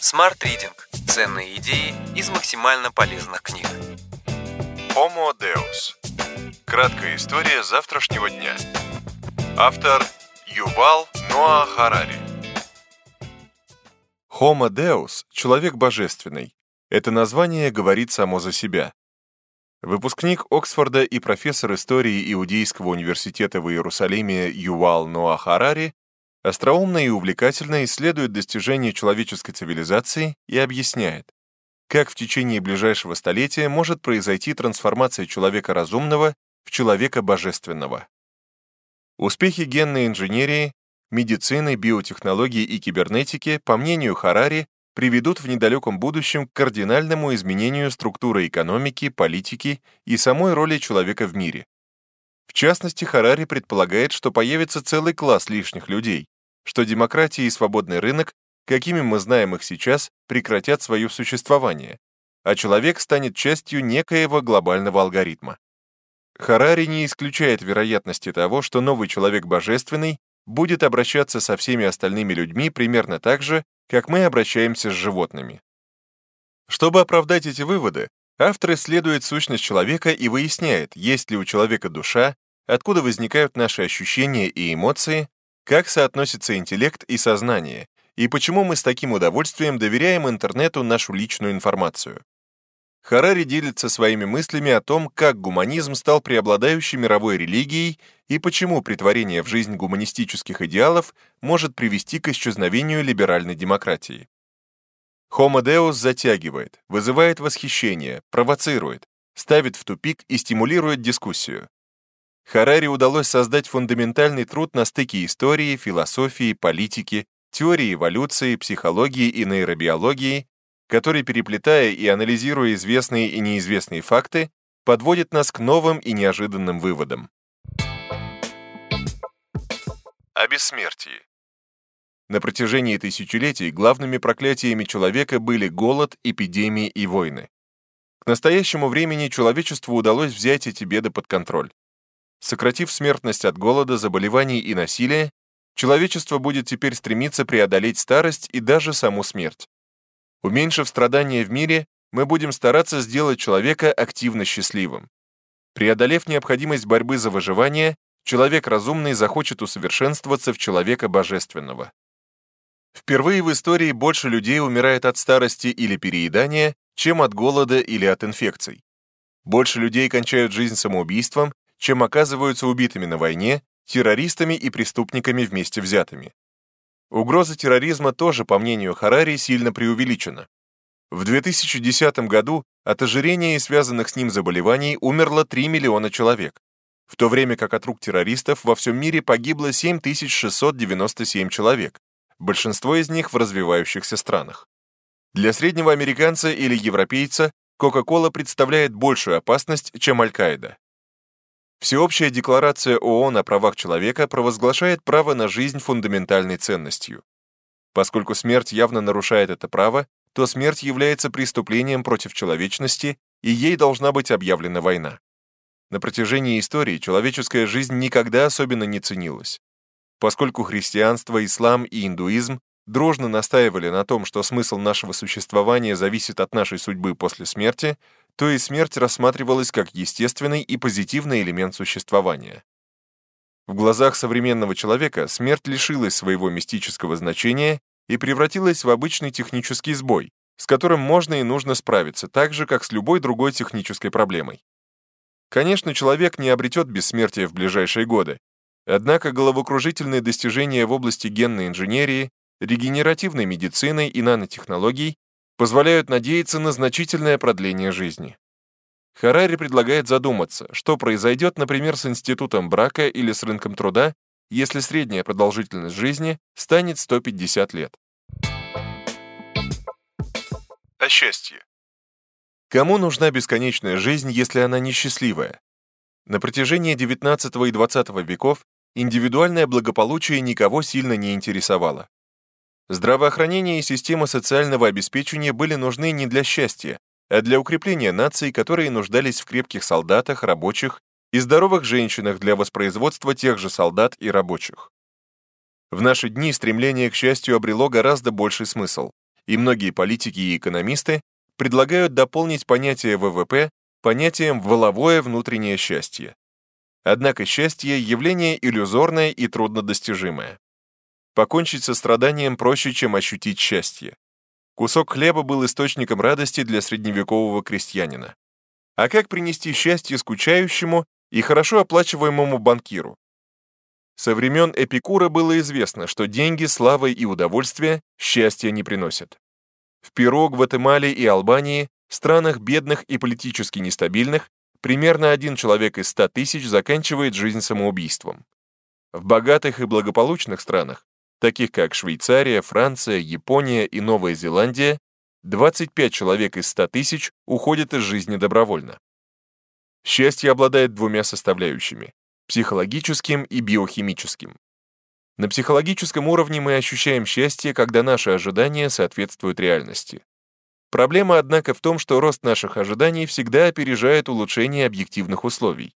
Smart Reading – ценные идеи из максимально полезных книг. Homo Deus. Краткая история завтрашнего дня. Автор Ювал Ноа Харари. Homo Deus – человек божественный. Это название говорит само за себя. Выпускник Оксфорда и профессор истории Иудейского университета в Иерусалиме Ювал Ноа Харари остроумно и увлекательно исследует достижения человеческой цивилизации и объясняет, как в течение ближайшего столетия может произойти трансформация человека разумного в человека божественного. Успехи генной инженерии, медицины, биотехнологии и кибернетики, по мнению Харари, приведут в недалеком будущем к кардинальному изменению структуры экономики, политики и самой роли человека в мире. В частности, Харари предполагает, что появится целый класс лишних людей, что демократия и свободный рынок, какими мы знаем их сейчас, прекратят свое существование, а человек станет частью некоего глобального алгоритма. Харари не исключает вероятности того, что новый человек божественный будет обращаться со всеми остальными людьми примерно так же, как мы обращаемся с животными. Чтобы оправдать эти выводы, автор исследует сущность человека и выясняет, есть ли у человека душа, откуда возникают наши ощущения и эмоции, как соотносится интеллект и сознание, и почему мы с таким удовольствием доверяем интернету нашу личную информацию. Харари делится своими мыслями о том, как гуманизм стал преобладающей мировой религией и почему притворение в жизнь гуманистических идеалов может привести к исчезновению либеральной демократии. Homo Deus затягивает, вызывает восхищение, провоцирует, ставит в тупик и стимулирует дискуссию. Харари удалось создать фундаментальный труд на стыке истории, философии, политики, теории эволюции, психологии и нейробиологии, который, переплетая и анализируя известные и неизвестные факты, подводит нас к новым и неожиданным выводам. О бессмертии. На протяжении тысячелетий главными проклятиями человека были голод, эпидемии и войны. К настоящему времени человечеству удалось взять эти беды под контроль. Сократив смертность от голода, заболеваний и насилия, человечество будет теперь стремиться преодолеть старость и даже саму смерть. Уменьшив страдания в мире, мы будем стараться сделать человека активно счастливым. Преодолев необходимость борьбы за выживание, человек разумный захочет усовершенствоваться в человека божественного. Впервые в истории больше людей умирает от старости или переедания, чем от голода или от инфекций. Больше людей кончают жизнь самоубийством, чем оказываются убитыми на войне, террористами и преступниками вместе взятыми. Угроза терроризма тоже, по мнению Харари, сильно преувеличена. В 2010 году от ожирения и связанных с ним заболеваний умерло 3 миллиона человек, в то время как от рук террористов во всем мире погибло 7697 человек, большинство из них в развивающихся странах. Для среднего американца или европейца Кока-Кола представляет большую опасность, чем Аль-Каида. Всеобщая декларация ООН о правах человека провозглашает право на жизнь фундаментальной ценностью. Поскольку смерть явно нарушает это право, то смерть является преступлением против человечности, и ей должна быть объявлена война. На протяжении истории человеческая жизнь никогда особенно не ценилась. Поскольку христианство, ислам и индуизм дружно настаивали на том, что смысл нашего существования зависит от нашей судьбы после смерти, то и смерть рассматривалась как естественный и позитивный элемент существования. В глазах современного человека смерть лишилась своего мистического значения и превратилась в обычный технический сбой, с которым можно и нужно справиться так же, как с любой другой технической проблемой. Конечно, человек не обретет бессмертие в ближайшие годы, однако головокружительные достижения в области генной инженерии, регенеративной медицины и нанотехнологий позволяют надеяться на значительное продление жизни. Харари предлагает задуматься, что произойдет, например, с институтом брака или с рынком труда, если средняя продолжительность жизни станет 150 лет. О счастье. Кому нужна бесконечная жизнь, если она несчастливая? На протяжении XIX и XX веков индивидуальное благополучие никого сильно не интересовало. Здравоохранение и система социального обеспечения были нужны не для счастья, а для укрепления наций, которые нуждались в крепких солдатах, рабочих и здоровых женщинах для воспроизводства тех же солдат и рабочих. В наши дни стремление к счастью обрело гораздо больший смысл, и многие политики и экономисты предлагают дополнить понятие ВВП понятием «воловое внутреннее счастье». Однако счастье – явление иллюзорное и труднодостижимое. Покончить со страданием проще, чем ощутить счастье. Кусок хлеба был источником радости для средневекового крестьянина. А как принести счастье скучающему и хорошо оплачиваемому банкиру? Со времен Эпикура было известно, что деньги, слава и удовольствие счастья не приносят. В Перу, Гватемале и Албании, странах бедных и политически нестабильных, примерно один человек из 100 тысяч заканчивает жизнь самоубийством. В богатых и благополучных странах, таких как Швейцария, Франция, Япония и Новая Зеландия, 25 человек из 100 тысяч уходят из жизни добровольно. Счастье обладает двумя составляющими – психологическим и биохимическим. На психологическом уровне мы ощущаем счастье, когда наши ожидания соответствуют реальности. Проблема, однако, в том, что рост наших ожиданий всегда опережает улучшение объективных условий.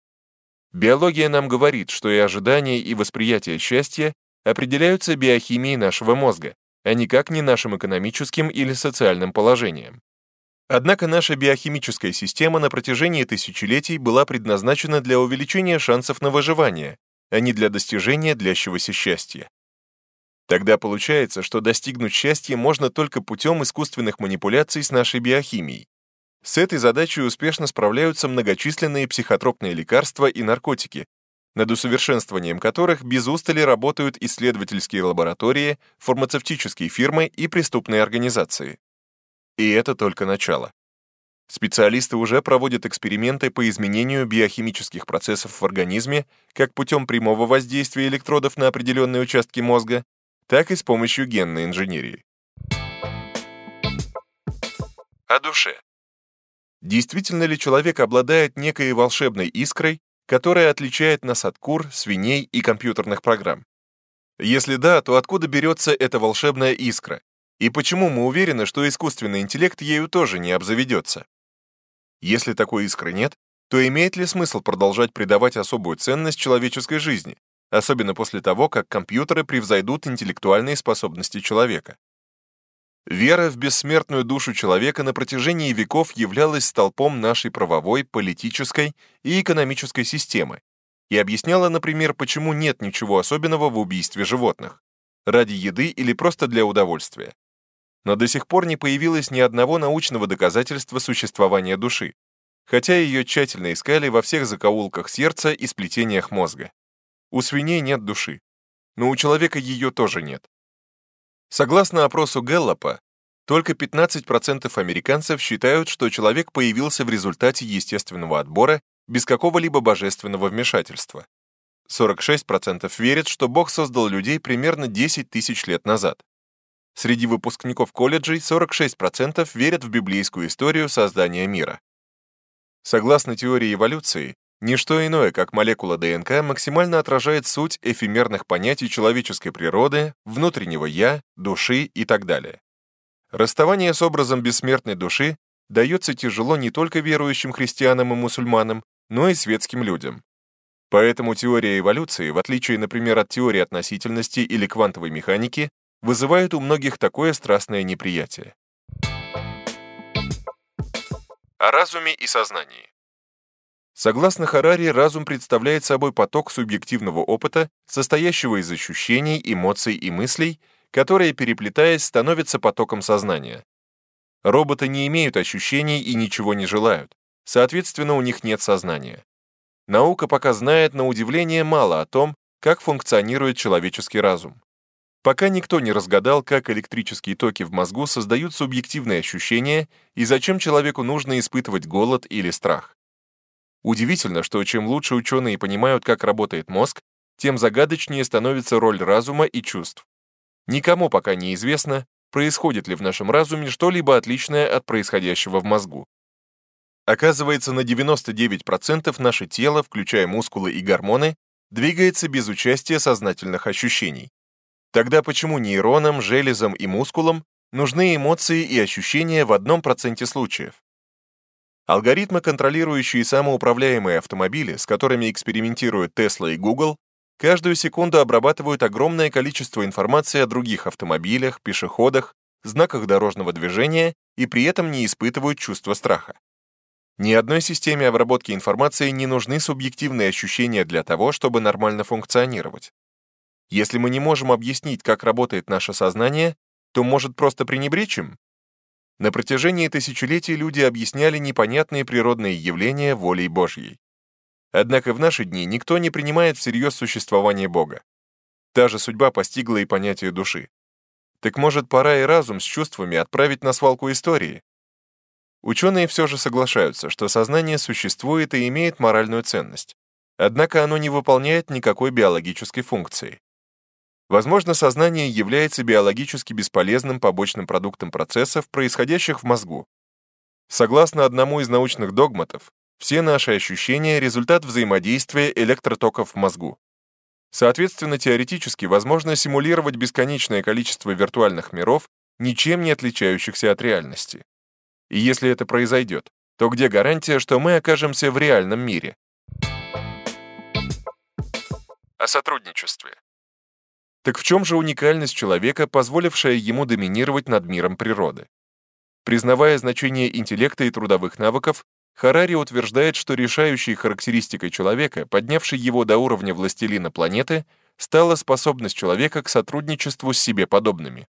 Биология нам говорит, что и ожидания, и восприятие счастья определяются биохимией нашего мозга, а никак не нашим экономическим или социальным положением. Однако наша биохимическая система на протяжении тысячелетий была предназначена для увеличения шансов на выживание, а не для достижения длящегося счастья. Тогда получается, что достигнуть счастья можно только путем искусственных манипуляций с нашей биохимией. С этой задачей успешно справляются многочисленные психотропные лекарства и наркотики, над усовершенствованием которых без устали работают исследовательские лаборатории, фармацевтические фирмы и преступные организации. И это только начало. Специалисты уже проводят эксперименты по изменению биохимических процессов в организме как путем прямого воздействия электродов на определенные участки мозга, так и с помощью генной инженерии. О душе. Действительно ли человек обладает некой волшебной искрой, которая отличает нас от кур, свиней и компьютерных программ? Если да, то откуда берется эта волшебная искра? И почему мы уверены, что искусственный интеллект ею тоже не обзаведется? Если такой искры нет, то имеет ли смысл продолжать придавать особую ценность человеческой жизни, особенно после того, как компьютеры превзойдут интеллектуальные способности человека. Вера в бессмертную душу человека на протяжении веков являлась столпом нашей правовой, политической и экономической системы и объясняла, например, почему нет ничего особенного в убийстве животных, ради еды или просто для удовольствия. Но до сих пор не появилось ни одного научного доказательства существования души, хотя ее тщательно искали во всех закоулках сердца и сплетениях мозга. У свиней нет души, но у человека ее тоже нет. Согласно опросу Гэллопа, только 15% американцев считают, что человек появился в результате естественного отбора без какого-либо божественного вмешательства. 46% верят, что Бог создал людей примерно 10 тысяч лет назад. Среди выпускников колледжей 46% верят в библейскую историю создания мира. Согласно теории эволюции, Ничто иное, как молекула ДНК, максимально отражает суть эфемерных понятий человеческой природы, внутреннего «я», души и так далее. Расставание с образом бессмертной души дается тяжело не только верующим христианам и мусульманам, но и светским людям. Поэтому теория эволюции, в отличие, например, от теории относительности или квантовой механики, вызывает у многих такое страстное неприятие. О разуме и сознании. Согласно Харари, разум представляет собой поток субъективного опыта, состоящего из ощущений, эмоций и мыслей, которые, переплетаясь, становятся потоком сознания. Роботы не имеют ощущений и ничего не желают, соответственно, у них нет сознания. Наука пока знает, на удивление, мало о том, как функционирует человеческий разум. Пока никто не разгадал, как электрические токи в мозгу создают субъективные ощущения и зачем человеку нужно испытывать голод или страх. Удивительно, что чем лучше ученые понимают, как работает мозг, тем загадочнее становится роль разума и чувств. Никому пока не известно, происходит ли в нашем разуме что-либо отличное от происходящего в мозгу. Оказывается, на 99% наше тело, включая мускулы и гормоны, двигается без участия сознательных ощущений. Тогда почему нейронам, железам и мускулам нужны эмоции и ощущения в одном проценте случаев? Алгоритмы, контролирующие самоуправляемые автомобили, с которыми экспериментируют Tesla и Google, каждую секунду обрабатывают огромное количество информации о других автомобилях, пешеходах, знаках дорожного движения и при этом не испытывают чувства страха. Ни одной системе обработки информации не нужны субъективные ощущения для того, чтобы нормально функционировать. Если мы не можем объяснить, как работает наше сознание, то, может, просто пренебречь им? На протяжении тысячелетий люди объясняли непонятные природные явления волей Божьей. Однако в наши дни никто не принимает всерьез существование Бога. Та же судьба постигла и понятие души. Так может, пора и разум с чувствами отправить на свалку истории? Ученые все же соглашаются, что сознание существует и имеет моральную ценность. Однако оно не выполняет никакой биологической функции. Возможно, сознание является биологически бесполезным побочным продуктом процессов, происходящих в мозгу. Согласно одному из научных догматов, все наши ощущения — результат взаимодействия электротоков в мозгу. Соответственно, теоретически возможно симулировать бесконечное количество виртуальных миров, ничем не отличающихся от реальности. И если это произойдет, то где гарантия, что мы окажемся в реальном мире? О сотрудничестве. Так в чем же уникальность человека, позволившая ему доминировать над миром природы? Признавая значение интеллекта и трудовых навыков, Харари утверждает, что решающей характеристикой человека, поднявшей его до уровня властелина планеты, стала способность человека к сотрудничеству с себе подобными.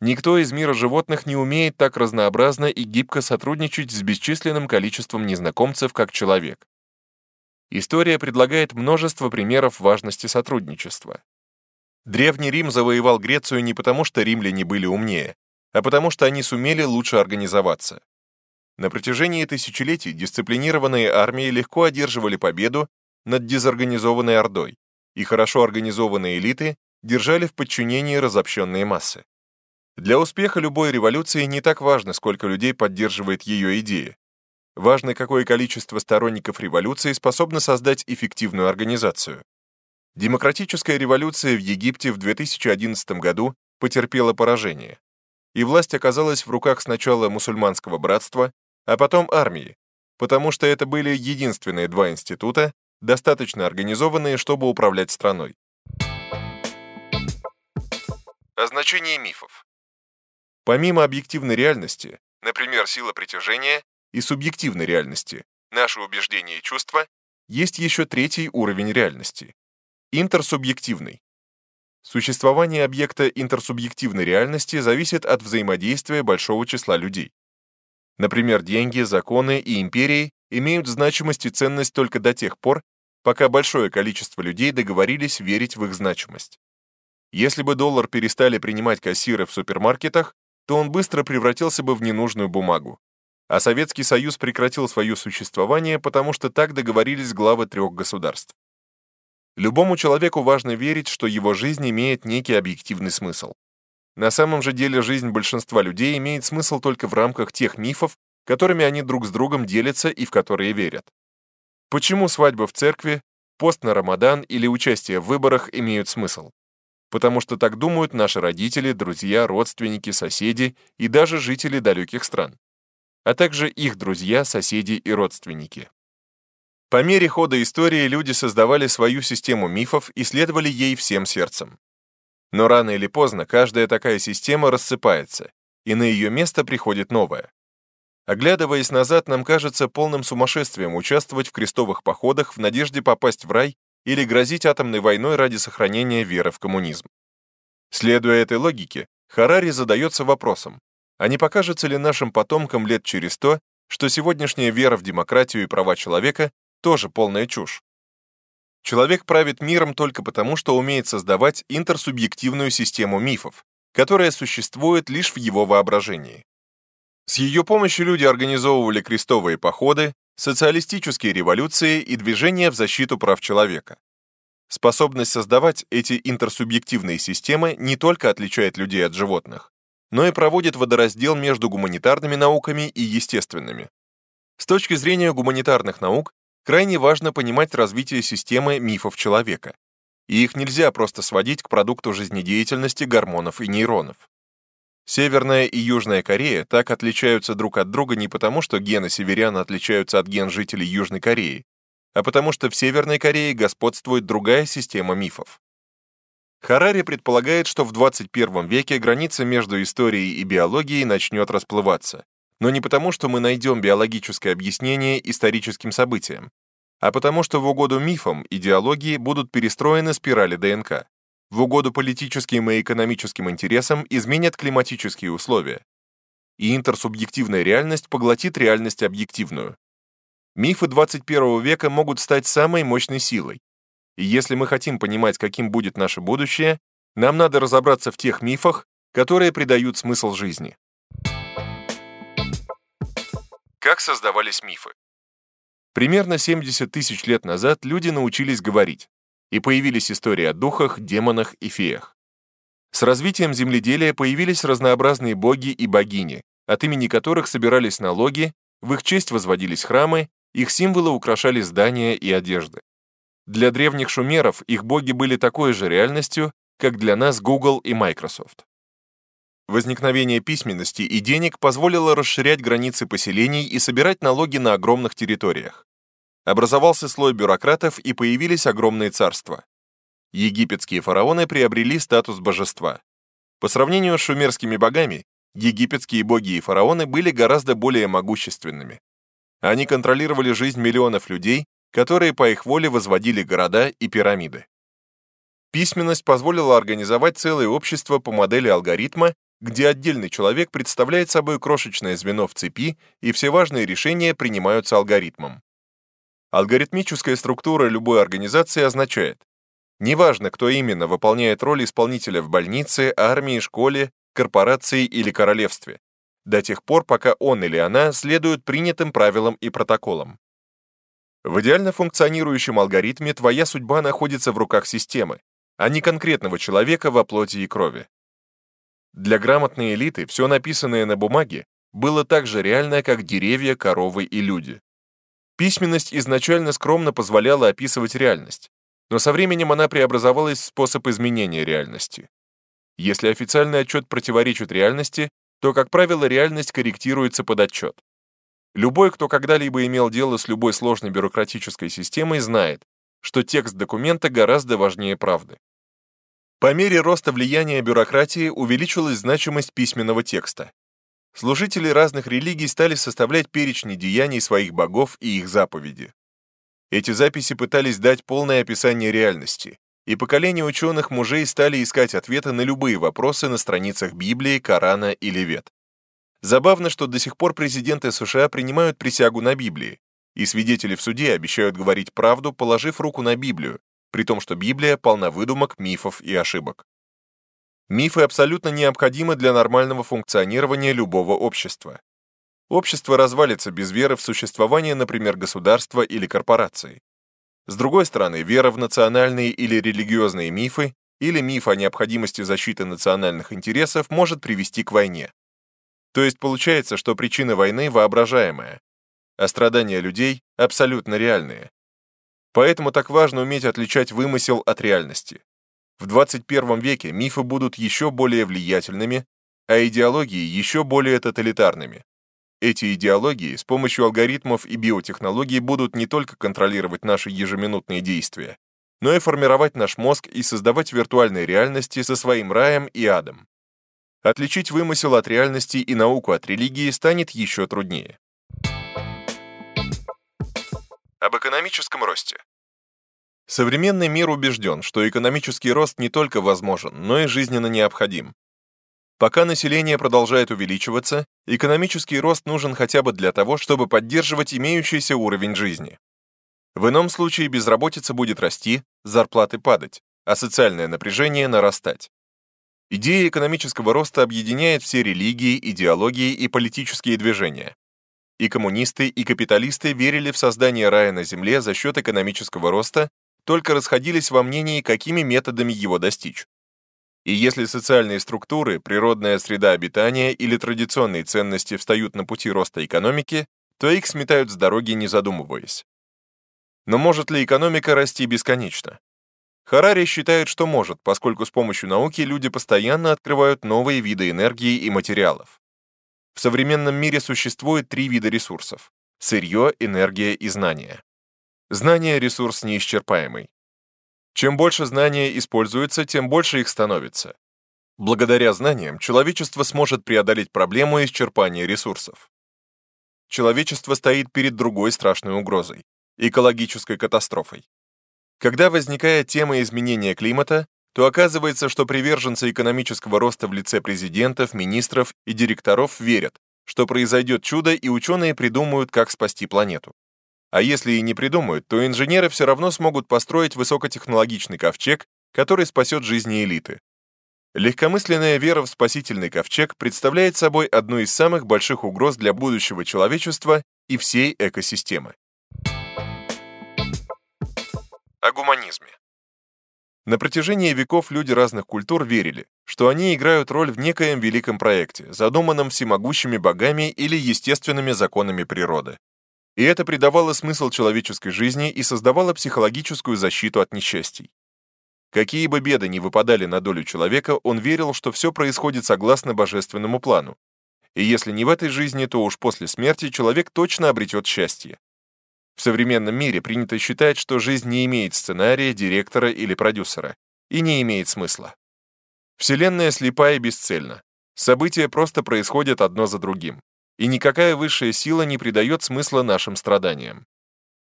Никто из мира животных не умеет так разнообразно и гибко сотрудничать с бесчисленным количеством незнакомцев, как человек. История предлагает множество примеров важности сотрудничества. Древний Рим завоевал Грецию не потому, что римляне были умнее, а потому что они сумели лучше организоваться. На протяжении тысячелетий дисциплинированные армии легко одерживали победу над дезорганизованной ордой, и хорошо организованные элиты держали в подчинении разобщенные массы. Для успеха любой революции не так важно, сколько людей поддерживает ее идеи. Важно, какое количество сторонников революции способно создать эффективную организацию. Демократическая революция в Египте в 2011 году потерпела поражение, и власть оказалась в руках сначала мусульманского братства, а потом армии, потому что это были единственные два института, достаточно организованные, чтобы управлять страной. О значении мифов. Помимо объективной реальности, например, сила притяжения, и субъективной реальности, наши убеждения и чувства, есть еще третий уровень реальности Интерсубъективный. Существование объекта интерсубъективной реальности зависит от взаимодействия большого числа людей. Например, деньги, законы и империи имеют значимость и ценность только до тех пор, пока большое количество людей договорились верить в их значимость. Если бы доллар перестали принимать кассиры в супермаркетах, то он быстро превратился бы в ненужную бумагу. А Советский Союз прекратил свое существование, потому что так договорились главы трех государств. Любому человеку важно верить, что его жизнь имеет некий объективный смысл. На самом же деле жизнь большинства людей имеет смысл только в рамках тех мифов, которыми они друг с другом делятся и в которые верят. Почему свадьба в церкви, пост на Рамадан или участие в выборах имеют смысл? Потому что так думают наши родители, друзья, родственники, соседи и даже жители далеких стран, а также их друзья, соседи и родственники. По мере хода истории люди создавали свою систему мифов и следовали ей всем сердцем. Но рано или поздно каждая такая система рассыпается, и на ее место приходит новая. Оглядываясь назад, нам кажется полным сумасшествием участвовать в крестовых походах в надежде попасть в рай или грозить атомной войной ради сохранения веры в коммунизм. Следуя этой логике, Харари задается вопросом, а не покажется ли нашим потомкам лет через то, что сегодняшняя вера в демократию и права человека тоже полная чушь. Человек правит миром только потому, что умеет создавать интерсубъективную систему мифов, которая существует лишь в его воображении. С ее помощью люди организовывали крестовые походы, социалистические революции и движения в защиту прав человека. Способность создавать эти интерсубъективные системы не только отличает людей от животных, но и проводит водораздел между гуманитарными науками и естественными. С точки зрения гуманитарных наук, крайне важно понимать развитие системы мифов человека. И их нельзя просто сводить к продукту жизнедеятельности гормонов и нейронов. Северная и Южная Корея так отличаются друг от друга не потому, что гены северян отличаются от ген жителей Южной Кореи, а потому что в Северной Корее господствует другая система мифов. Харари предполагает, что в 21 веке граница между историей и биологией начнет расплываться, но не потому, что мы найдем биологическое объяснение историческим событиям, а потому что в угоду мифам идеологии будут перестроены спирали ДНК. В угоду политическим и экономическим интересам изменят климатические условия. И интерсубъективная реальность поглотит реальность объективную. Мифы 21 века могут стать самой мощной силой. И если мы хотим понимать, каким будет наше будущее, нам надо разобраться в тех мифах, которые придают смысл жизни. Как создавались мифы? Примерно 70 тысяч лет назад люди научились говорить, и появились истории о духах, демонах и феях. С развитием земледелия появились разнообразные боги и богини, от имени которых собирались налоги, в их честь возводились храмы, их символы украшали здания и одежды. Для древних шумеров их боги были такой же реальностью, как для нас Google и Microsoft. Возникновение письменности и денег позволило расширять границы поселений и собирать налоги на огромных территориях. Образовался слой бюрократов и появились огромные царства. Египетские фараоны приобрели статус божества. По сравнению с шумерскими богами, египетские боги и фараоны были гораздо более могущественными. Они контролировали жизнь миллионов людей, которые по их воле возводили города и пирамиды. Письменность позволила организовать целое общество по модели алгоритма, где отдельный человек представляет собой крошечное звено в цепи, и все важные решения принимаются алгоритмом. Алгоритмическая структура любой организации означает, неважно, кто именно выполняет роль исполнителя в больнице, армии, школе, корпорации или королевстве, до тех пор, пока он или она следуют принятым правилам и протоколам. В идеально функционирующем алгоритме твоя судьба находится в руках системы, а не конкретного человека во плоти и крови. Для грамотной элиты все написанное на бумаге было так же реально, как деревья, коровы и люди. Письменность изначально скромно позволяла описывать реальность, но со временем она преобразовалась в способ изменения реальности. Если официальный отчет противоречит реальности, то, как правило, реальность корректируется под отчет. Любой, кто когда-либо имел дело с любой сложной бюрократической системой, знает, что текст документа гораздо важнее правды. По мере роста влияния бюрократии увеличилась значимость письменного текста. Служители разных религий стали составлять перечни деяний своих богов и их заповеди. Эти записи пытались дать полное описание реальности, и поколения ученых мужей стали искать ответы на любые вопросы на страницах Библии, Корана или Вет. Забавно, что до сих пор президенты США принимают присягу на Библии, и свидетели в суде обещают говорить правду, положив руку на Библию, при том, что Библия полна выдумок, мифов и ошибок. Мифы абсолютно необходимы для нормального функционирования любого общества. Общество развалится без веры в существование, например, государства или корпорации. С другой стороны, вера в национальные или религиозные мифы или миф о необходимости защиты национальных интересов может привести к войне. То есть получается, что причина войны воображаемая, а страдания людей абсолютно реальные. Поэтому так важно уметь отличать вымысел от реальности. В 21 веке мифы будут еще более влиятельными, а идеологии еще более тоталитарными. Эти идеологии с помощью алгоритмов и биотехнологий будут не только контролировать наши ежеминутные действия, но и формировать наш мозг и создавать виртуальные реальности со своим раем и адом. Отличить вымысел от реальности и науку от религии станет еще труднее об экономическом росте. Современный мир убежден, что экономический рост не только возможен, но и жизненно необходим. Пока население продолжает увеличиваться, экономический рост нужен хотя бы для того, чтобы поддерживать имеющийся уровень жизни. В ином случае безработица будет расти, зарплаты падать, а социальное напряжение нарастать. Идея экономического роста объединяет все религии, идеологии и политические движения. И коммунисты, и капиталисты верили в создание рая на земле за счет экономического роста, только расходились во мнении, какими методами его достичь. И если социальные структуры, природная среда обитания или традиционные ценности встают на пути роста экономики, то их сметают с дороги, не задумываясь. Но может ли экономика расти бесконечно? Харари считает, что может, поскольку с помощью науки люди постоянно открывают новые виды энергии и материалов. В современном мире существует три вида ресурсов – сырье, энергия и знания. Знание – ресурс неисчерпаемый. Чем больше знания используется, тем больше их становится. Благодаря знаниям человечество сможет преодолеть проблему исчерпания ресурсов. Человечество стоит перед другой страшной угрозой – экологической катастрофой. Когда возникает тема изменения климата, то оказывается, что приверженцы экономического роста в лице президентов, министров и директоров верят, что произойдет чудо и ученые придумают, как спасти планету. А если и не придумают, то инженеры все равно смогут построить высокотехнологичный ковчег, который спасет жизни элиты. Легкомысленная вера в спасительный ковчег представляет собой одну из самых больших угроз для будущего человечества и всей экосистемы. О гуманизме. На протяжении веков люди разных культур верили, что они играют роль в некоем великом проекте, задуманном всемогущими богами или естественными законами природы. И это придавало смысл человеческой жизни и создавало психологическую защиту от несчастий. Какие бы беды ни выпадали на долю человека, он верил, что все происходит согласно божественному плану. И если не в этой жизни, то уж после смерти человек точно обретет счастье. В современном мире принято считать, что жизнь не имеет сценария, директора или продюсера, и не имеет смысла. Вселенная слепа и бесцельна. События просто происходят одно за другим, и никакая высшая сила не придает смысла нашим страданиям.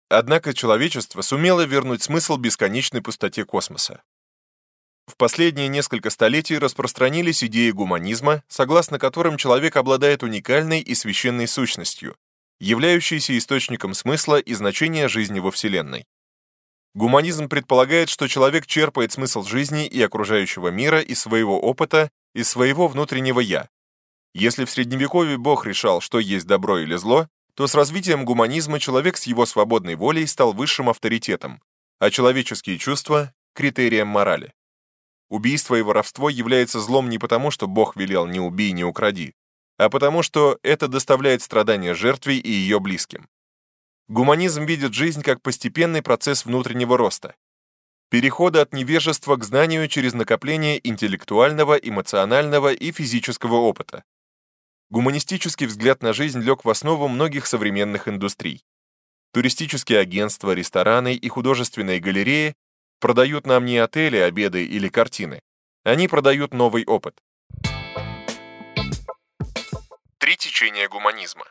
Однако человечество сумело вернуть смысл бесконечной пустоте космоса. В последние несколько столетий распространились идеи гуманизма, согласно которым человек обладает уникальной и священной сущностью, являющейся источником смысла и значения жизни во Вселенной. Гуманизм предполагает, что человек черпает смысл жизни и окружающего мира из своего опыта, из своего внутреннего «я». Если в Средневековье Бог решал, что есть добро или зло, то с развитием гуманизма человек с его свободной волей стал высшим авторитетом, а человеческие чувства — критерием морали. Убийство и воровство является злом не потому, что Бог велел «не убей, не укради», а потому что это доставляет страдания жертве и ее близким. Гуманизм видит жизнь как постепенный процесс внутреннего роста, перехода от невежества к знанию через накопление интеллектуального, эмоционального и физического опыта, Гуманистический взгляд на жизнь лег в основу многих современных индустрий. Туристические агентства, рестораны и художественные галереи продают нам не отели, обеды или картины. Они продают новый опыт. Три течения гуманизма.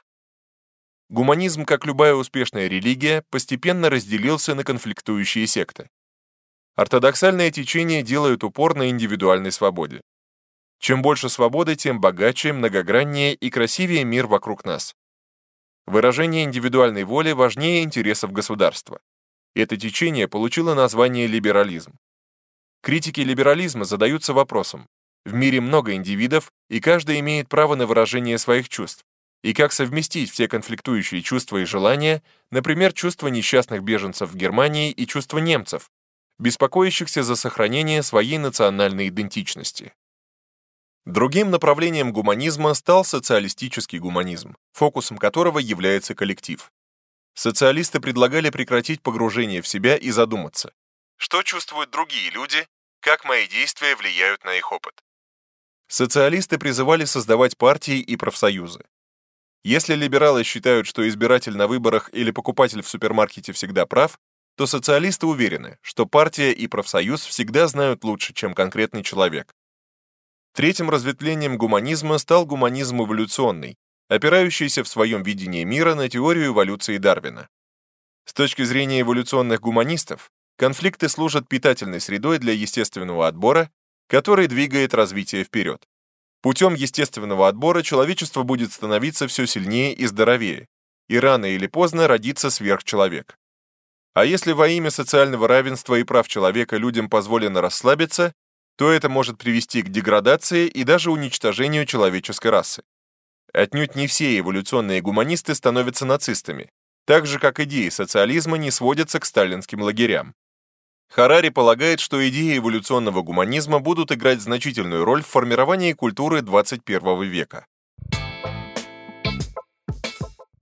Гуманизм, как любая успешная религия, постепенно разделился на конфликтующие секты. Ортодоксальное течение делает упор на индивидуальной свободе. Чем больше свободы, тем богаче, многограннее и красивее мир вокруг нас. Выражение индивидуальной воли важнее интересов государства. Это течение получило название либерализм. Критики либерализма задаются вопросом, в мире много индивидов, и каждый имеет право на выражение своих чувств. И как совместить все конфликтующие чувства и желания, например, чувства несчастных беженцев в Германии и чувства немцев, беспокоящихся за сохранение своей национальной идентичности. Другим направлением гуманизма стал социалистический гуманизм, фокусом которого является коллектив. Социалисты предлагали прекратить погружение в себя и задуматься, что чувствуют другие люди, как мои действия влияют на их опыт. Социалисты призывали создавать партии и профсоюзы. Если либералы считают, что избиратель на выборах или покупатель в супермаркете всегда прав, то социалисты уверены, что партия и профсоюз всегда знают лучше, чем конкретный человек. Третьим разветвлением гуманизма стал гуманизм эволюционный, опирающийся в своем видении мира на теорию эволюции Дарвина. С точки зрения эволюционных гуманистов, конфликты служат питательной средой для естественного отбора, который двигает развитие вперед. Путем естественного отбора человечество будет становиться все сильнее и здоровее, и рано или поздно родится сверхчеловек. А если во имя социального равенства и прав человека людям позволено расслабиться, то это может привести к деградации и даже уничтожению человеческой расы. Отнюдь не все эволюционные гуманисты становятся нацистами, так же как идеи социализма не сводятся к сталинским лагерям. Харари полагает, что идеи эволюционного гуманизма будут играть значительную роль в формировании культуры 21 века.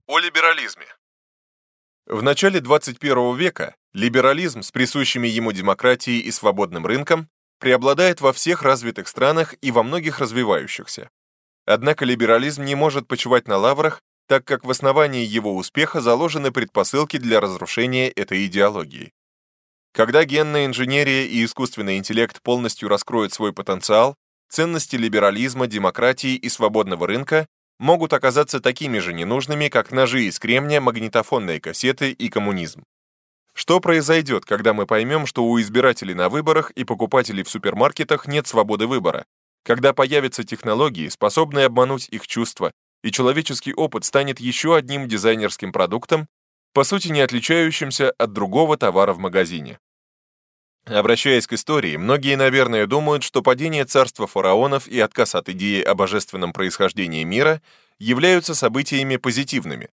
О либерализме. В начале 21 века либерализм с присущими ему демократией и свободным рынком преобладает во всех развитых странах и во многих развивающихся. Однако либерализм не может почивать на лаврах, так как в основании его успеха заложены предпосылки для разрушения этой идеологии. Когда генная инженерия и искусственный интеллект полностью раскроют свой потенциал, ценности либерализма, демократии и свободного рынка могут оказаться такими же ненужными, как ножи из кремния, магнитофонные кассеты и коммунизм. Что произойдет, когда мы поймем, что у избирателей на выборах и покупателей в супермаркетах нет свободы выбора, когда появятся технологии, способные обмануть их чувства, и человеческий опыт станет еще одним дизайнерским продуктом, по сути не отличающимся от другого товара в магазине. Обращаясь к истории, многие, наверное, думают, что падение царства фараонов и отказ от идеи о божественном происхождении мира являются событиями позитивными.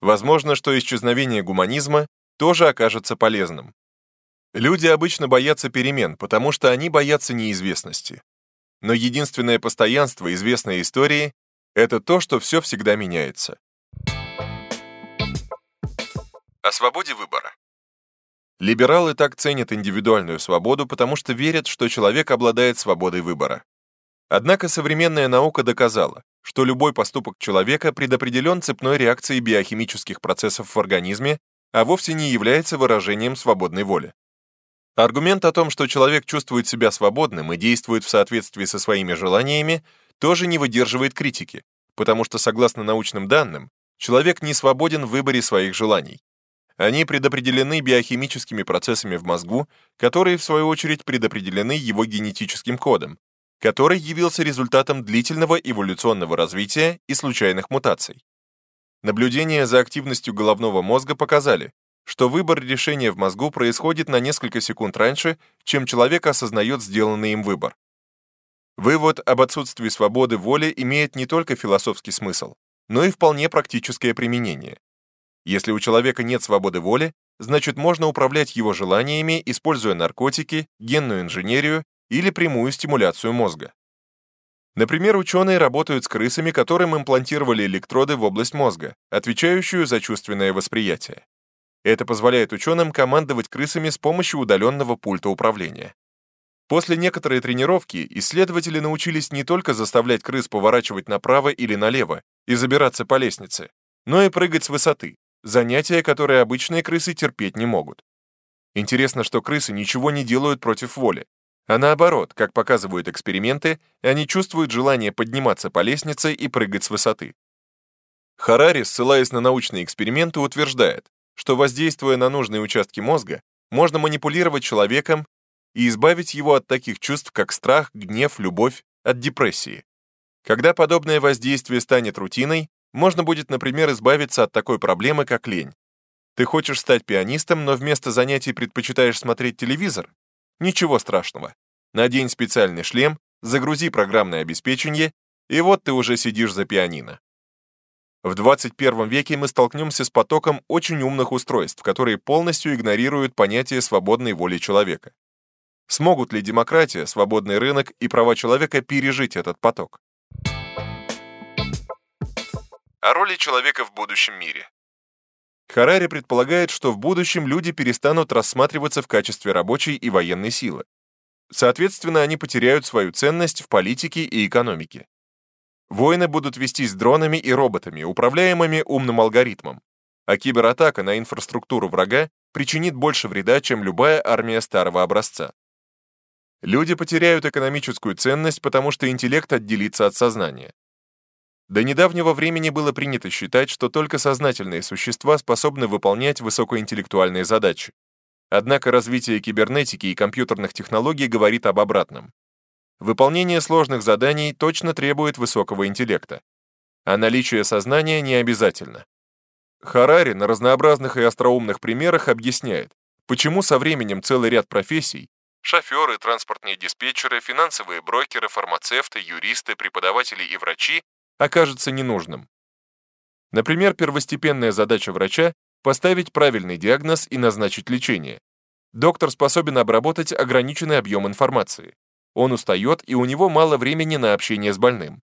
Возможно, что исчезновение гуманизма тоже окажется полезным. Люди обычно боятся перемен, потому что они боятся неизвестности. Но единственное постоянство известной истории — это то, что все всегда меняется. О свободе выбора. Либералы так ценят индивидуальную свободу, потому что верят, что человек обладает свободой выбора. Однако современная наука доказала, что любой поступок человека предопределен цепной реакцией биохимических процессов в организме, а вовсе не является выражением свободной воли. Аргумент о том, что человек чувствует себя свободным и действует в соответствии со своими желаниями, тоже не выдерживает критики, потому что, согласно научным данным, человек не свободен в выборе своих желаний. Они предопределены биохимическими процессами в мозгу, которые, в свою очередь, предопределены его генетическим кодом, который явился результатом длительного эволюционного развития и случайных мутаций. Наблюдения за активностью головного мозга показали, что выбор решения в мозгу происходит на несколько секунд раньше, чем человек осознает сделанный им выбор. Вывод об отсутствии свободы воли имеет не только философский смысл, но и вполне практическое применение. Если у человека нет свободы воли, значит можно управлять его желаниями, используя наркотики, генную инженерию или прямую стимуляцию мозга. Например, ученые работают с крысами, которым имплантировали электроды в область мозга, отвечающую за чувственное восприятие. Это позволяет ученым командовать крысами с помощью удаленного пульта управления. После некоторой тренировки исследователи научились не только заставлять крыс поворачивать направо или налево и забираться по лестнице, но и прыгать с высоты, занятие, которое обычные крысы терпеть не могут. Интересно, что крысы ничего не делают против воли, а наоборот, как показывают эксперименты, они чувствуют желание подниматься по лестнице и прыгать с высоты. Харари, ссылаясь на научные эксперименты, утверждает, что воздействуя на нужные участки мозга, можно манипулировать человеком и избавить его от таких чувств, как страх, гнев, любовь, от депрессии. Когда подобное воздействие станет рутиной, можно будет, например, избавиться от такой проблемы, как лень. Ты хочешь стать пианистом, но вместо занятий предпочитаешь смотреть телевизор? Ничего страшного. Надень специальный шлем, загрузи программное обеспечение, и вот ты уже сидишь за пианино. В 21 веке мы столкнемся с потоком очень умных устройств, которые полностью игнорируют понятие свободной воли человека. Смогут ли демократия, свободный рынок и права человека пережить этот поток? О роли человека в будущем мире. Харари предполагает, что в будущем люди перестанут рассматриваться в качестве рабочей и военной силы. Соответственно, они потеряют свою ценность в политике и экономике. Войны будут вестись дронами и роботами, управляемыми умным алгоритмом, а кибератака на инфраструктуру врага причинит больше вреда, чем любая армия старого образца. Люди потеряют экономическую ценность, потому что интеллект отделится от сознания. До недавнего времени было принято считать, что только сознательные существа способны выполнять высокоинтеллектуальные задачи. Однако развитие кибернетики и компьютерных технологий говорит об обратном. Выполнение сложных заданий точно требует высокого интеллекта. А наличие сознания не обязательно. Харари на разнообразных и остроумных примерах объясняет, почему со временем целый ряд профессий шоферы, транспортные диспетчеры, финансовые брокеры, фармацевты, юристы, преподаватели и врачи окажется ненужным. Например, первостепенная задача врача – поставить правильный диагноз и назначить лечение. Доктор способен обработать ограниченный объем информации. Он устает, и у него мало времени на общение с больным.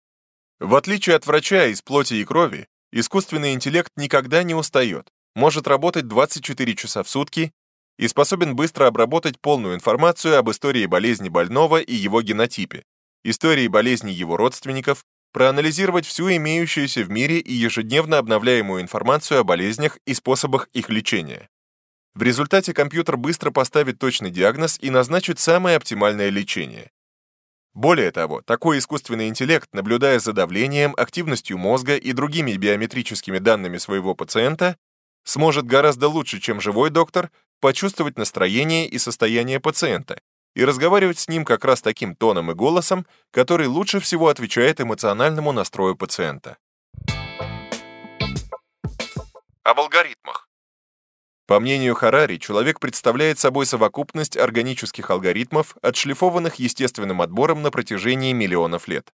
В отличие от врача из плоти и крови, искусственный интеллект никогда не устает, может работать 24 часа в сутки и способен быстро обработать полную информацию об истории болезни больного и его генотипе, истории болезни его родственников, проанализировать всю имеющуюся в мире и ежедневно обновляемую информацию о болезнях и способах их лечения. В результате компьютер быстро поставит точный диагноз и назначит самое оптимальное лечение. Более того, такой искусственный интеллект, наблюдая за давлением, активностью мозга и другими биометрическими данными своего пациента, сможет гораздо лучше, чем живой доктор, почувствовать настроение и состояние пациента и разговаривать с ним как раз таким тоном и голосом, который лучше всего отвечает эмоциональному настрою пациента. Об алгоритмах. По мнению Харари, человек представляет собой совокупность органических алгоритмов, отшлифованных естественным отбором на протяжении миллионов лет.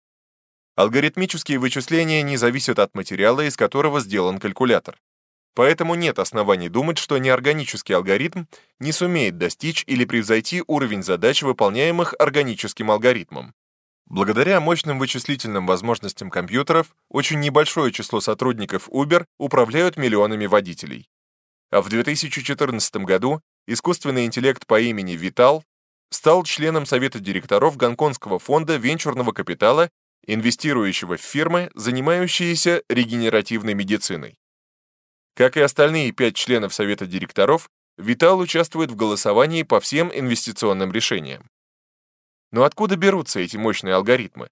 Алгоритмические вычисления не зависят от материала, из которого сделан калькулятор. Поэтому нет оснований думать, что неорганический алгоритм не сумеет достичь или превзойти уровень задач, выполняемых органическим алгоритмом. Благодаря мощным вычислительным возможностям компьютеров, очень небольшое число сотрудников Uber управляют миллионами водителей. А в 2014 году искусственный интеллект по имени Витал стал членом совета директоров Гонконгского фонда венчурного капитала, инвестирующего в фирмы, занимающиеся регенеративной медициной. Как и остальные пять членов совета директоров, Витал участвует в голосовании по всем инвестиционным решениям. Но откуда берутся эти мощные алгоритмы?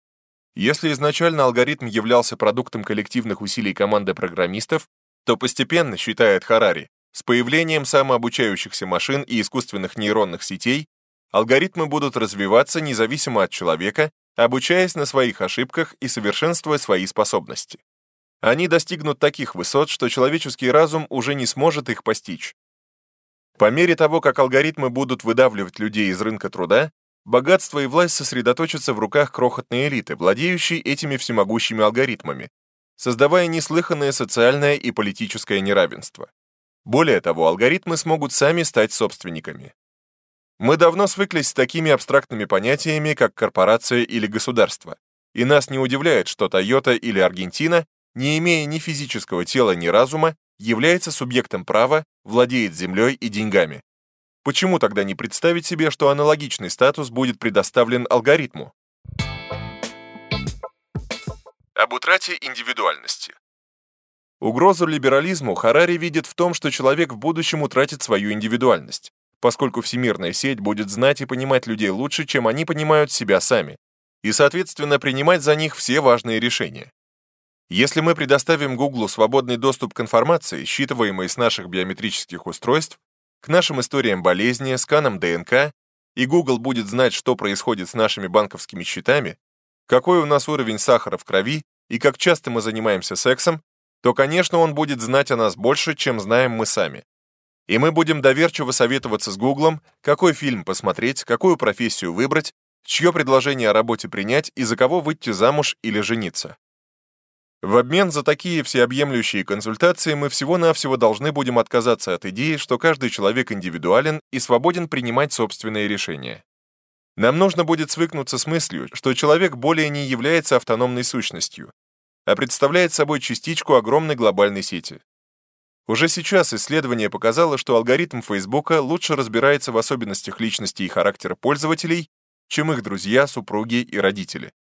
Если изначально алгоритм являлся продуктом коллективных усилий команды программистов, то постепенно, считает Харари, с появлением самообучающихся машин и искусственных нейронных сетей алгоритмы будут развиваться независимо от человека, обучаясь на своих ошибках и совершенствуя свои способности. Они достигнут таких высот, что человеческий разум уже не сможет их постичь. По мере того, как алгоритмы будут выдавливать людей из рынка труда, богатство и власть сосредоточатся в руках крохотной элиты, владеющей этими всемогущими алгоритмами, создавая неслыханное социальное и политическое неравенство. Более того, алгоритмы смогут сами стать собственниками. Мы давно свыклись с такими абстрактными понятиями, как корпорация или государство, и нас не удивляет, что Toyota или Аргентина, не имея ни физического тела, ни разума, является субъектом права, владеет землей и деньгами. Почему тогда не представить себе, что аналогичный статус будет предоставлен алгоритму? Об утрате индивидуальности. Угрозу либерализму Харари видит в том, что человек в будущем утратит свою индивидуальность, поскольку всемирная сеть будет знать и понимать людей лучше, чем они понимают себя сами, и, соответственно, принимать за них все важные решения. Если мы предоставим Гуглу свободный доступ к информации, считываемой с наших биометрических устройств, к нашим историям болезни, сканам ДНК, и Google будет знать, что происходит с нашими банковскими счетами, какой у нас уровень сахара в крови и как часто мы занимаемся сексом, то, конечно, он будет знать о нас больше, чем знаем мы сами. И мы будем доверчиво советоваться с Гуглом, какой фильм посмотреть, какую профессию выбрать, чье предложение о работе принять и за кого выйти замуж или жениться. В обмен за такие всеобъемлющие консультации мы всего-навсего должны будем отказаться от идеи, что каждый человек индивидуален и свободен принимать собственные решения. Нам нужно будет свыкнуться с мыслью, что человек более не является автономной сущностью, а представляет собой частичку огромной глобальной сети. Уже сейчас исследование показало, что алгоритм Фейсбука лучше разбирается в особенностях личности и характера пользователей, чем их друзья, супруги и родители.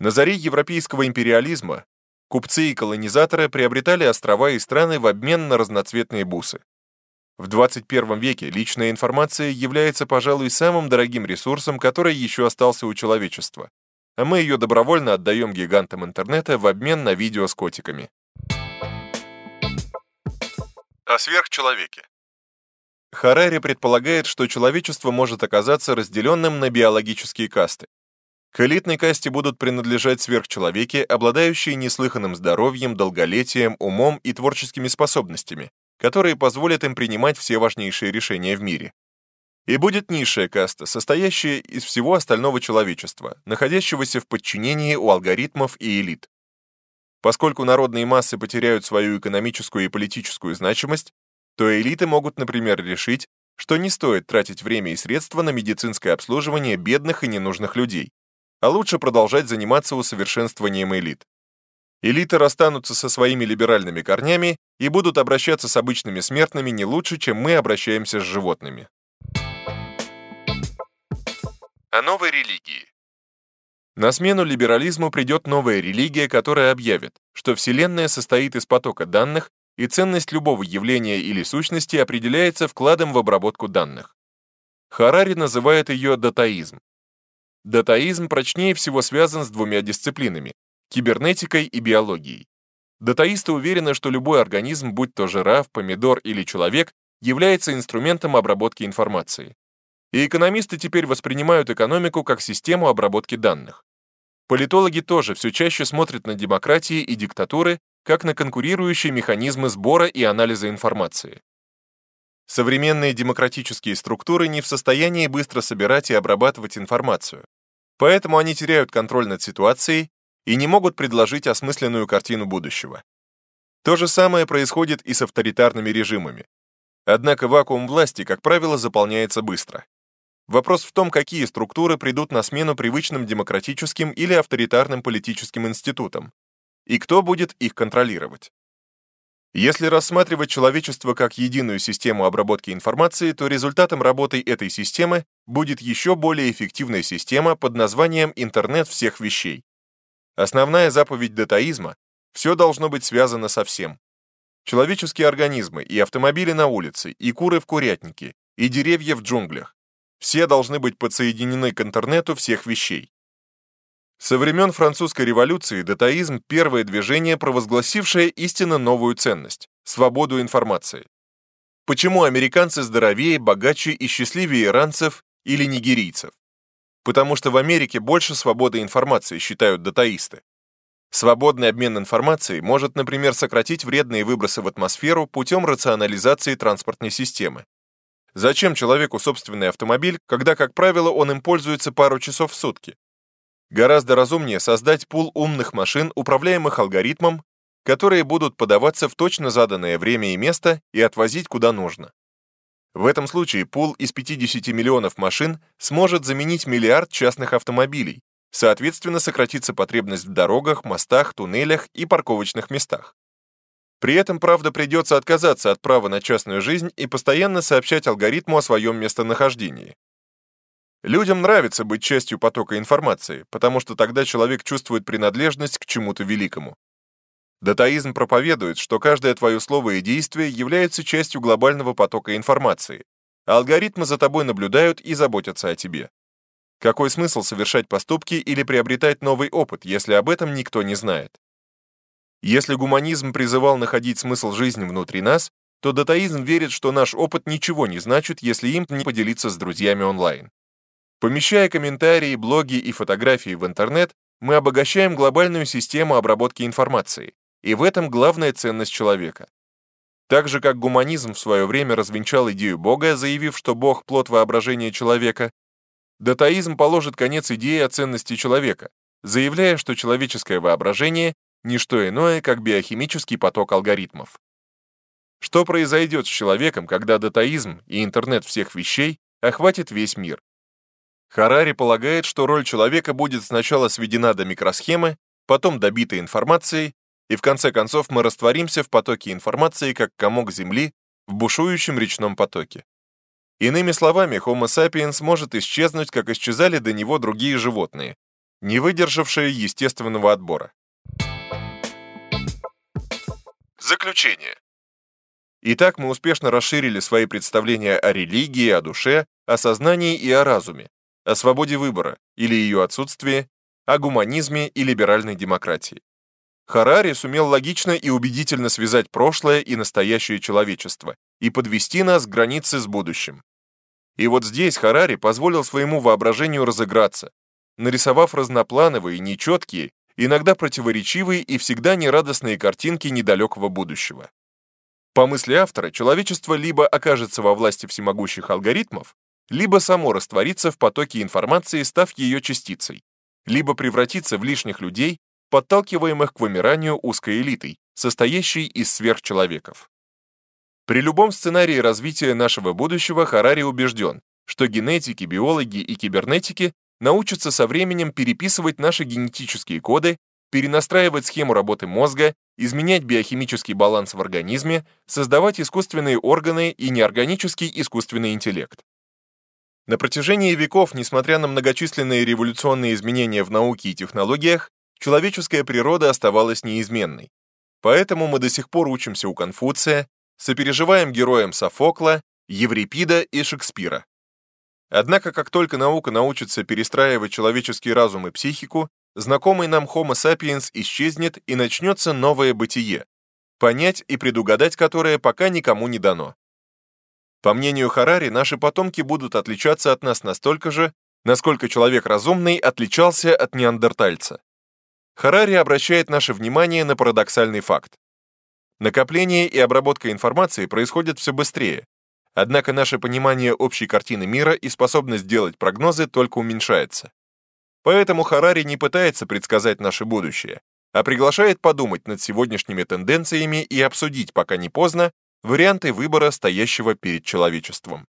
На заре европейского империализма купцы и колонизаторы приобретали острова и страны в обмен на разноцветные бусы. В 21 веке личная информация является, пожалуй, самым дорогим ресурсом, который еще остался у человечества, а мы ее добровольно отдаем гигантам интернета в обмен на видео с котиками. О сверхчеловеке. Харари предполагает, что человечество может оказаться разделенным на биологические касты. К элитной касте будут принадлежать сверхчеловеки, обладающие неслыханным здоровьем, долголетием, умом и творческими способностями, которые позволят им принимать все важнейшие решения в мире. И будет низшая каста, состоящая из всего остального человечества, находящегося в подчинении у алгоритмов и элит. Поскольку народные массы потеряют свою экономическую и политическую значимость, то элиты могут, например, решить, что не стоит тратить время и средства на медицинское обслуживание бедных и ненужных людей, а лучше продолжать заниматься усовершенствованием элит. Элиты расстанутся со своими либеральными корнями и будут обращаться с обычными смертными не лучше, чем мы обращаемся с животными о новой религии. На смену либерализму придет новая религия, которая объявит, что Вселенная состоит из потока данных, и ценность любого явления или сущности определяется вкладом в обработку данных. Харари называет ее датаизм. Датаизм прочнее всего связан с двумя дисциплинами – кибернетикой и биологией. Датаисты уверены, что любой организм, будь то жираф, помидор или человек, является инструментом обработки информации. И экономисты теперь воспринимают экономику как систему обработки данных. Политологи тоже все чаще смотрят на демократии и диктатуры как на конкурирующие механизмы сбора и анализа информации. Современные демократические структуры не в состоянии быстро собирать и обрабатывать информацию, поэтому они теряют контроль над ситуацией и не могут предложить осмысленную картину будущего. То же самое происходит и с авторитарными режимами. Однако вакуум власти, как правило, заполняется быстро. Вопрос в том, какие структуры придут на смену привычным демократическим или авторитарным политическим институтам, и кто будет их контролировать. Если рассматривать человечество как единую систему обработки информации, то результатом работы этой системы будет еще более эффективная система под названием «Интернет всех вещей». Основная заповедь датаизма – все должно быть связано со всем. Человеческие организмы и автомобили на улице, и куры в курятнике, и деревья в джунглях. Все должны быть подсоединены к интернету всех вещей. Со времен французской революции датаизм – первое движение, провозгласившее истинно новую ценность – свободу информации. Почему американцы здоровее, богаче и счастливее иранцев или нигерийцев? Потому что в Америке больше свободы информации, считают датаисты. Свободный обмен информацией может, например, сократить вредные выбросы в атмосферу путем рационализации транспортной системы. Зачем человеку собственный автомобиль, когда, как правило, он им пользуется пару часов в сутки? Гораздо разумнее создать пул умных машин, управляемых алгоритмом, которые будут подаваться в точно заданное время и место и отвозить куда нужно. В этом случае пул из 50 миллионов машин сможет заменить миллиард частных автомобилей, соответственно сократится потребность в дорогах, мостах, туннелях и парковочных местах. При этом, правда, придется отказаться от права на частную жизнь и постоянно сообщать алгоритму о своем местонахождении. Людям нравится быть частью потока информации, потому что тогда человек чувствует принадлежность к чему-то великому. Датаизм проповедует, что каждое твое слово и действие является частью глобального потока информации, а алгоритмы за тобой наблюдают и заботятся о тебе. Какой смысл совершать поступки или приобретать новый опыт, если об этом никто не знает? Если гуманизм призывал находить смысл жизни внутри нас, то датаизм верит, что наш опыт ничего не значит, если им не поделиться с друзьями онлайн. Помещая комментарии, блоги и фотографии в интернет, мы обогащаем глобальную систему обработки информации, и в этом главная ценность человека. Так же, как гуманизм в свое время развенчал идею Бога, заявив, что Бог – плод воображения человека, датаизм положит конец идее о ценности человека, заявляя, что человеческое воображение – не что иное, как биохимический поток алгоритмов. Что произойдет с человеком, когда датаизм и интернет всех вещей охватит весь мир? Харари полагает, что роль человека будет сначала сведена до микросхемы, потом добита информацией, и в конце концов мы растворимся в потоке информации, как комок Земли в бушующем речном потоке. Иными словами, Homo sapiens может исчезнуть, как исчезали до него другие животные, не выдержавшие естественного отбора. Заключение. Итак, мы успешно расширили свои представления о религии, о душе, о сознании и о разуме о свободе выбора или ее отсутствии, о гуманизме и либеральной демократии. Харари сумел логично и убедительно связать прошлое и настоящее человечество и подвести нас к границе с будущим. И вот здесь Харари позволил своему воображению разыграться, нарисовав разноплановые, нечеткие, иногда противоречивые и всегда нерадостные картинки недалекого будущего. По мысли автора, человечество либо окажется во власти всемогущих алгоритмов, либо само раствориться в потоке информации, став ее частицей, либо превратиться в лишних людей, подталкиваемых к вымиранию узкой элитой, состоящей из сверхчеловеков. При любом сценарии развития нашего будущего Харари убежден, что генетики, биологи и кибернетики научатся со временем переписывать наши генетические коды, перенастраивать схему работы мозга, изменять биохимический баланс в организме, создавать искусственные органы и неорганический искусственный интеллект. На протяжении веков, несмотря на многочисленные революционные изменения в науке и технологиях, человеческая природа оставалась неизменной. Поэтому мы до сих пор учимся у Конфуция, сопереживаем героям Софокла, Еврипида и Шекспира. Однако, как только наука научится перестраивать человеческий разум и психику, знакомый нам Homo sapiens исчезнет и начнется новое бытие, понять и предугадать которое пока никому не дано. По мнению Харари, наши потомки будут отличаться от нас настолько же, насколько человек разумный отличался от неандертальца. Харари обращает наше внимание на парадоксальный факт. Накопление и обработка информации происходят все быстрее, однако наше понимание общей картины мира и способность делать прогнозы только уменьшается. Поэтому Харари не пытается предсказать наше будущее, а приглашает подумать над сегодняшними тенденциями и обсудить, пока не поздно, варианты выбора, стоящего перед человечеством.